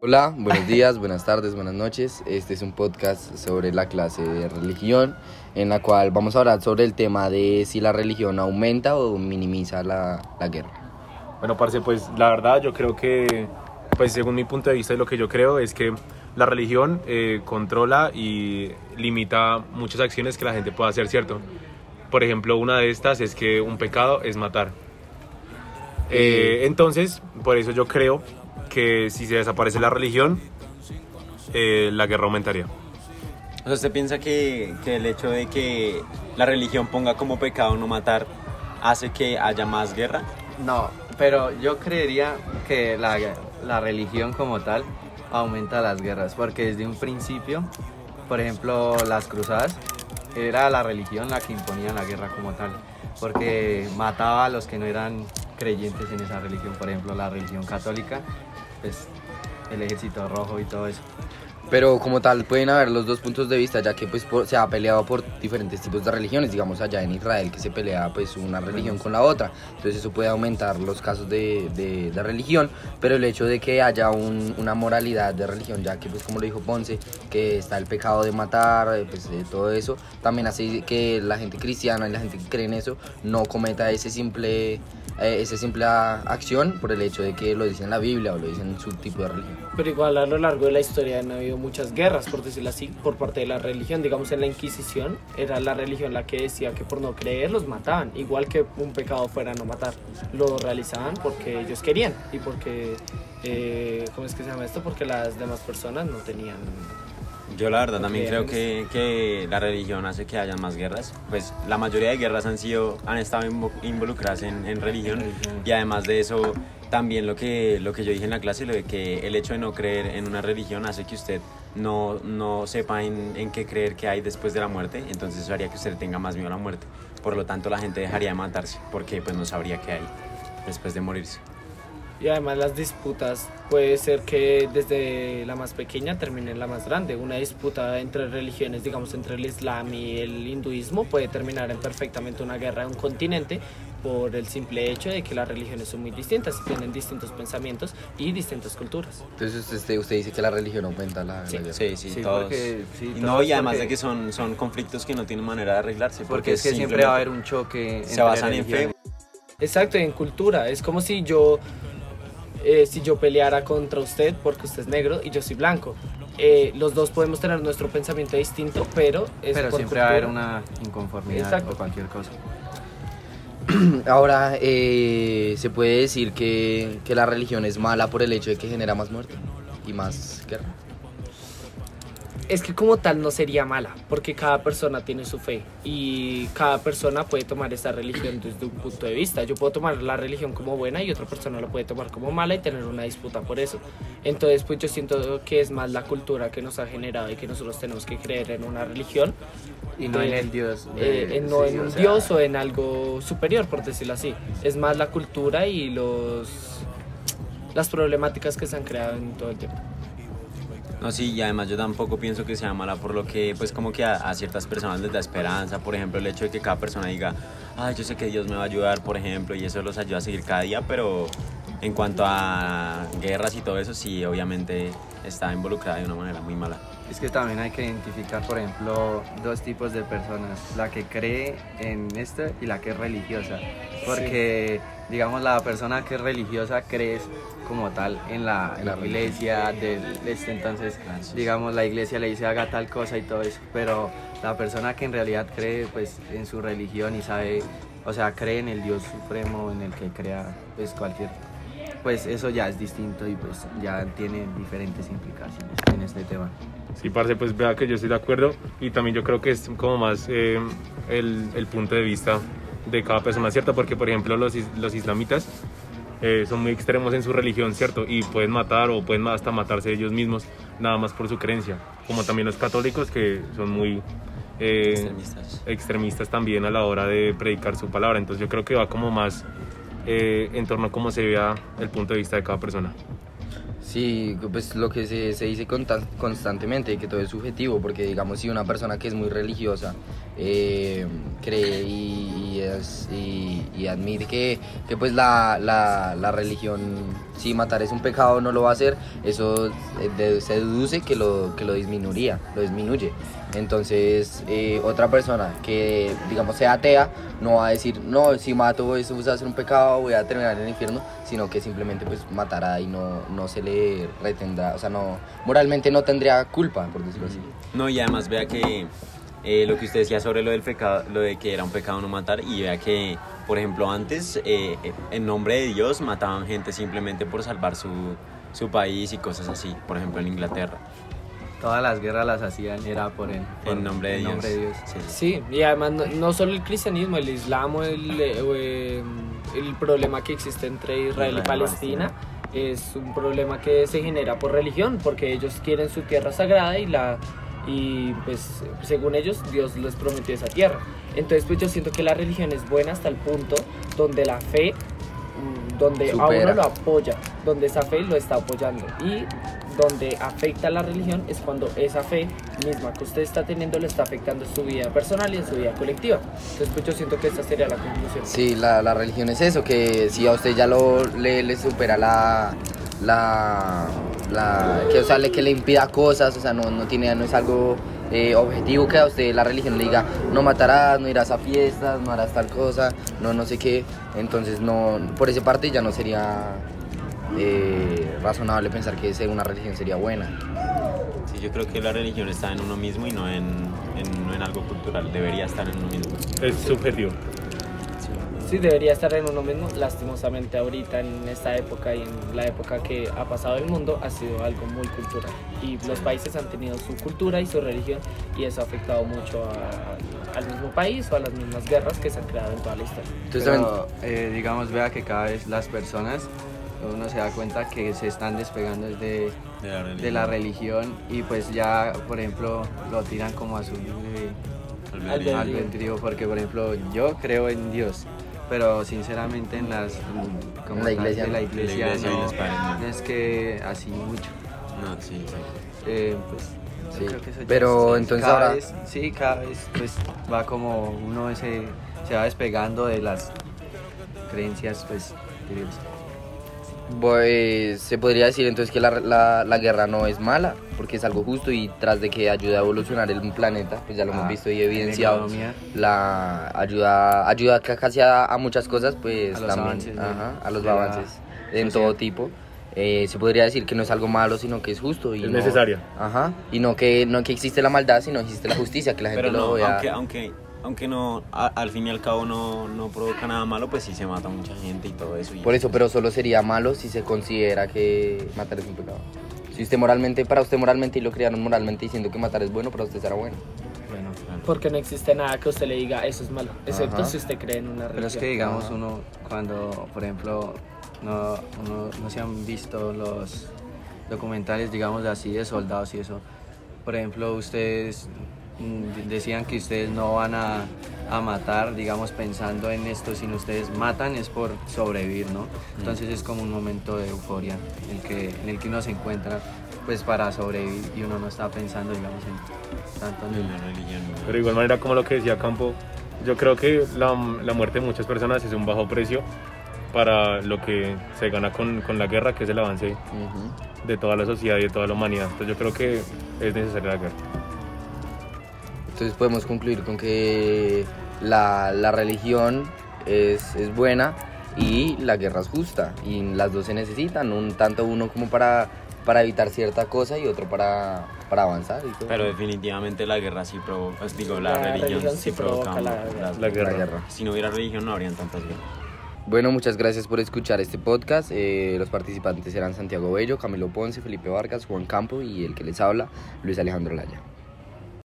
Hola, buenos días, buenas tardes, buenas noches. Este es un podcast sobre la clase de religión, en la cual vamos a hablar sobre el tema de si la religión aumenta o minimiza la, la guerra. Bueno, parce, pues la verdad yo creo que, pues según mi punto de vista y lo que yo creo es que la religión eh, controla y limita muchas acciones que la gente puede hacer, ¿cierto? Por ejemplo, una de estas es que un pecado es matar. Eh, entonces, por eso yo creo que si se desaparece la religión, eh, la guerra aumentaría. O sea, ¿usted piensa que, que el hecho de que la religión ponga como pecado no matar hace que haya más guerra? No, pero yo creería que la, la religión como tal aumenta las guerras, porque desde un principio, por ejemplo, las cruzadas, era la religión la que imponía la guerra como tal, porque mataba a los que no eran creyentes en esa religión, por ejemplo, la religión católica, pues el ejército rojo y todo eso. Pero como tal pueden haber los dos puntos de vista, ya que pues por- se ha peleado por diferentes tipos de religiones, digamos allá en Israel que se pelea pues una religión con la otra, entonces eso puede aumentar los casos de, de- de religión, pero el hecho de que haya un- una moralidad de religión, ya que pues como lo dijo Ponce, que está el pecado de matar, eh, pues eh, todo eso, también hace que la gente cristiana y la gente que cree en eso no cometa ese simple, eh, esa simple acción por el hecho de que lo dice en la Biblia o lo dice en su tipo de religión. Pero igual a lo largo de la historia han habido muchas guerras, por decirlo así, por parte de la religión. Digamos en la Inquisición era la religión la que decía que por no creer los mataban, igual que un pecado fuera no matar. Lo realizaban porque ellos querían y porque, eh, ¿cómo es que se llama esto? Porque las demás personas no tenían... Yo la verdad también creo que, que la religión hace que haya más guerras. Pues la mayoría de guerras han sido, han estado invo- involucradas en, en religión y además de eso también lo que, lo que yo dije en la clase, lo de que el hecho de no creer en una religión hace que usted no, no sepa en, en qué creer que hay después de la muerte, entonces eso haría que usted tenga más miedo a la muerte. Por lo tanto la gente dejaría de matarse porque pues no sabría qué hay después de morirse. Y además las disputas puede ser que desde la más pequeña termine en la más grande. Una disputa entre religiones, digamos entre el Islam y el hinduismo, puede terminar en perfectamente una guerra de un continente por el simple hecho de que las religiones son muy distintas, tienen distintos pensamientos y distintas culturas. Entonces usted, usted dice que la religión aumenta la, la guerra. Sí, sí, Sí, todos. porque- sí, todos no, y además porque- de que son, son conflictos que no tienen manera de arreglarse. Porque es que siempre va a haber un choque. Se entre basan en fe. religiones. Exacto, en cultura. Es como si yo, eh, si yo peleara contra usted porque usted es negro y yo soy blanco. Eh, los dos podemos tener nuestro pensamiento distinto, pero es Pero por siempre va a haber una inconformidad Exacto. o cualquier cosa. Ahora, eh, se puede decir que, que la religión es mala por el hecho de que genera más muerte y más guerra. Es que como tal no sería mala, porque cada persona tiene su fe y cada persona puede tomar esta religión desde un punto de vista. Yo puedo tomar la religión como buena y otra persona lo puede tomar como mala y tener una disputa por eso. Entonces, pues yo siento que es más la cultura que nos ha generado y que nosotros tenemos que creer en una religión Y no de- en el Dios. eh, en- no sí, en o un sea, dios o en algo superior, por decirlo así. Es más la cultura y los las problemáticas que se han creado en todo el tiempo. No, sí, y además yo tampoco pienso que sea mala por lo que, pues como que a, a ciertas personas les da esperanza, por ejemplo, el hecho de que cada persona diga, ay, yo sé que Dios me va a ayudar, por ejemplo, y eso los ayuda a seguir cada día, pero en cuanto a guerras y todo eso, sí, obviamente está involucrada de una manera muy mala. Es que también hay que identificar, por ejemplo, dos tipos de personas. La que cree en esto y la que es religiosa. Porque, digamos, la persona que es religiosa cree como tal en la, en la iglesia del este. Entonces, digamos, la iglesia le dice haga tal cosa y todo eso. Pero la persona que en realidad cree pues en su religión y sabe, o sea, cree en el Dios supremo en el que crea pues cualquier pues eso ya es distinto y pues ya tiene diferentes implicaciones en este tema. Sí, parce, pues vea que yo estoy de acuerdo y también yo creo que es como más eh, el, el punto de vista de cada persona, ¿cierto? Porque, por ejemplo, los, los islamitas eh, son muy extremos en su religión, ¿cierto? Y pueden matar o pueden hasta matarse ellos mismos, nada más por su creencia. Como también los católicos que son muy eh, Extremistas. extremistas también a la hora de predicar su palabra. Entonces yo creo que va como más eh, en torno a cómo se vea el punto de vista de cada persona. Sí, pues lo que se, se dice constantemente, que todo es subjetivo, porque digamos si una persona que es muy religiosa eh, cree y, y es- y- y admite que, que pues la, la- la religión, si matar es un pecado, no lo va a hacer, eso eh, se deduce que lo, que lo disminuiría, lo disminuye. Entonces, eh, otra persona que, digamos, sea atea, no va a decir, no, si mato eso va a ser un pecado, voy a terminar en el infierno, sino que simplemente pues matará y no, no se le retendrá, o sea, no, moralmente no tendría culpa, por decirlo así. No, y además vea que eh, lo que usted decía sobre lo del pecado, lo de que era un pecado no matar, y vea que, por ejemplo, antes, eh, en nombre de Dios, mataban gente simplemente por salvar su, su país y cosas así, por ejemplo, en Inglaterra, Todas las guerras las hacían era por el por- en nombre de en Dios. nombre de Dios. Sí, sí. Sí, y además no, no solo el cristianismo, el islam, el, eh, el problema que existe entre Israel Israel y y Palestina es un problema que se genera por religión, porque ellos quieren su tierra sagrada y la y pues según ellos Dios les prometió esa tierra. Entonces pues yo siento que la religión es buena hasta el punto donde la fe mm, donde a Supera. uno lo apoya, donde esa fe lo está apoyando y donde afecta a la religión es cuando esa fe misma que usted está teniendo le está afectando en su vida personal y en su vida colectiva. Entonces pues yo siento que esa sería la conclusión. Sí, la, la religión es eso, que si a usted ya lo, le, le supera la, la, la que, o sea, le, que le impida cosas, o sea, no, no, tiene, no es algo eh, objetivo que a usted la religión le diga, no matarás, no irás a fiestas, no harás tal cosa, no, no sé qué, entonces no, por esa parte ya no sería eh, razonable pensar que ser una religión sería buena. Sí, yo creo que la religión está en uno mismo y no en, en- no en algo cultural, debería estar en uno mismo. Es subjetivo. Sí, debería estar en uno mismo. Lastimosamente ahorita en esta época y en la época que ha pasado el mundo ha sido algo muy cultural. Y los países han tenido su cultura y su religión y eso ha afectado mucho a- al mismo país o a las mismas guerras que se han creado en toda la historia. Pero, eh, digamos, vea que cada vez las personas, uno se da cuenta que se están despegando desde De la religión. de la religión y pues ya, por ejemplo, lo tiran como a su albedrío, porque por ejemplo, yo creo en Dios, pero sinceramente en las mm, como En la iglesia, de la iglesia, La iglesia y no, no. es que así mucho. No, sí, sí. Eh, pues, yo Sí, creo que eso ya pero es- entonces cada ahora- vez- sí, cada vez pues va como uno se, se va despegando de las creencias pues. Pues se podría decir entonces que la, la- la guerra no es mala, porque es algo justo y tras de que ayuda a evolucionar el planeta, pues ya lo hemos Ah, visto y en evidenciado, la ayuda, ayuda ca- casi a, a muchas cosas, pues A los también, avances ajá, a los avances en todo tipo. Eh, se podría decir que no es algo malo, sino que es justo y Es no- necesaria. Ajá, y no que no que existe la maldad, sino existe la justicia, que la gente Pero lo no, vea. aunque, aunque, aunque no, a- al fin y al cabo no, no provoca nada malo, pues sí se mata mucha gente y todo eso. y Por eso, pues, pero solo sería malo si se considera que matar es un pecado. Si usted moralmente, para usted moralmente y lo criaron moralmente diciendo que matar es bueno, para usted será bueno. Bueno, Porque no existe nada que usted le diga eso es malo, excepto Ajá. si usted cree en una religión. pero es que digamos Ajá. uno cuando, por ejemplo, no, uno- no se han visto los documentales, digamos así, de soldados y eso. Por ejemplo, ustedes decían que ustedes no van a, a matar, digamos, pensando en esto, sino ustedes matan es por sobrevivir, ¿no? Entonces es como un momento de euforia en el que, en el que uno se encuentra pues para sobrevivir y uno no está pensando, digamos, en tanto no. Pero de igual manera, como lo que decía Campo, yo creo que la, la muerte de muchas personas es un bajo precio para lo que se gana con, con la guerra, que es el avance de toda la sociedad y de toda la humanidad. Entonces yo creo que es necesaria la guerra. Entonces podemos concluir con que la, la religión es, es buena y la guerra es justa. Y las dos se necesitan, un, tanto uno como para, para evitar cierta cosa y otro para, para avanzar. Y todo. Pero definitivamente la guerra sí provoca, os digo, la, La religión, religión sí provoca provoca la- las- La guerra. La guerra. Si no hubiera religión no habrían tantas guerras. Bueno, muchas gracias por escuchar este podcast. Eh, los participantes eran Santiago Bello, Camilo Ponce, Felipe Vargas, Juan Campo y el que les habla, Luis Alejandro Laya.